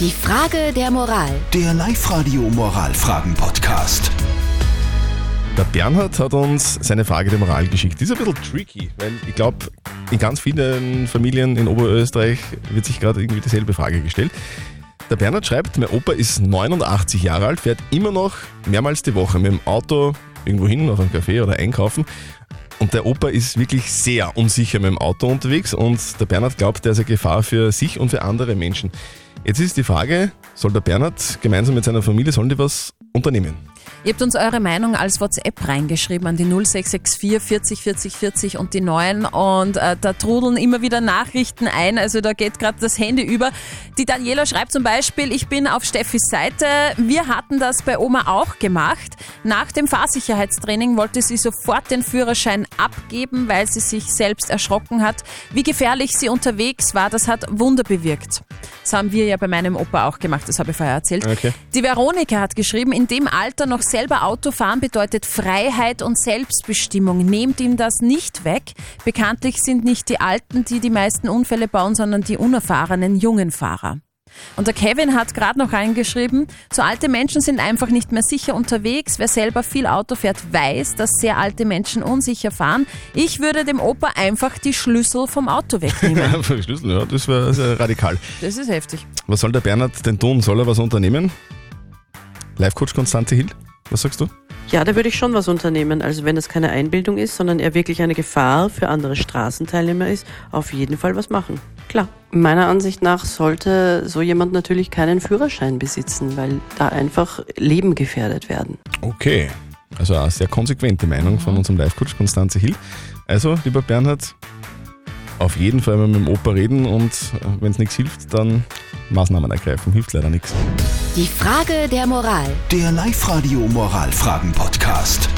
Die Frage der Moral. Der Live-Radio Moralfragen-Podcast. Der Bernhard hat uns seine Frage der Moral geschickt. Die ist ein bisschen tricky, weil ich glaube, in ganz vielen Familien in Oberösterreich wird sich gerade irgendwie dieselbe Frage gestellt. Der Bernhard schreibt, mein Opa ist 89 Jahre alt, fährt immer noch mehrmals die Woche mit dem Auto irgendwo hin, auf einen Café oder einkaufen. Und der Opa ist wirklich sehr unsicher mit dem Auto unterwegs und der Bernhard glaubt, der ist eine Gefahr für sich und für andere Menschen. Jetzt ist die Frage, soll der Bernhard gemeinsam mit seiner Familie, sollen die was unternehmen? Ihr habt uns eure Meinung als WhatsApp reingeschrieben an die 0664 40 40 40 und die 9 und äh, da trudeln immer wieder Nachrichten ein, also da geht gerade das Handy über. Die Daniela schreibt zum Beispiel, ich bin auf Steffis Seite, wir hatten das bei Oma auch gemacht. Nach dem Fahrsicherheitstraining wollte sie sofort den Führerschein abgeben, weil sie sich selbst erschrocken hat. Wie gefährlich sie unterwegs war, das hat Wunder bewirkt. Das haben wir ja bei meinem Opa auch gemacht, das habe ich vorher erzählt. Okay. Die Veronika hat geschrieben, in dem Alter noch selber Auto fahren bedeutet Freiheit und Selbstbestimmung. Nehmt ihm das nicht weg. Bekanntlich sind nicht die Alten, die die meisten Unfälle bauen, sondern die unerfahrenen jungen Fahrer. Und der Kevin hat gerade noch reingeschrieben, so alte Menschen sind einfach nicht mehr sicher unterwegs. Wer selber viel Auto fährt, weiß, dass sehr alte Menschen unsicher fahren. Ich würde dem Opa einfach die Schlüssel vom Auto wegnehmen. Schlüssel, ja, das wäre sehr radikal. Das ist heftig. Was soll der Bernhard denn tun? Soll er was unternehmen? Live-Coach Konstanze Hill, was sagst du? Ja, da würde ich schon was unternehmen. Also wenn es keine Einbildung ist, sondern er wirklich eine Gefahr für andere Straßenteilnehmer ist, auf jeden Fall was machen. Klar. Meiner Ansicht nach sollte so jemand natürlich keinen Führerschein besitzen, weil da einfach Leben gefährdet werden. Okay, also eine sehr konsequente Meinung von unserem Live-Coach Konstanze Hill. Also, lieber Bernhard, auf jeden Fall mal mit dem Opa reden und wenn es nichts hilft, dann Maßnahmen ergreifen. Hilft leider nichts. Die Frage der Moral. Der Live-Radio Moralfragen-Podcast.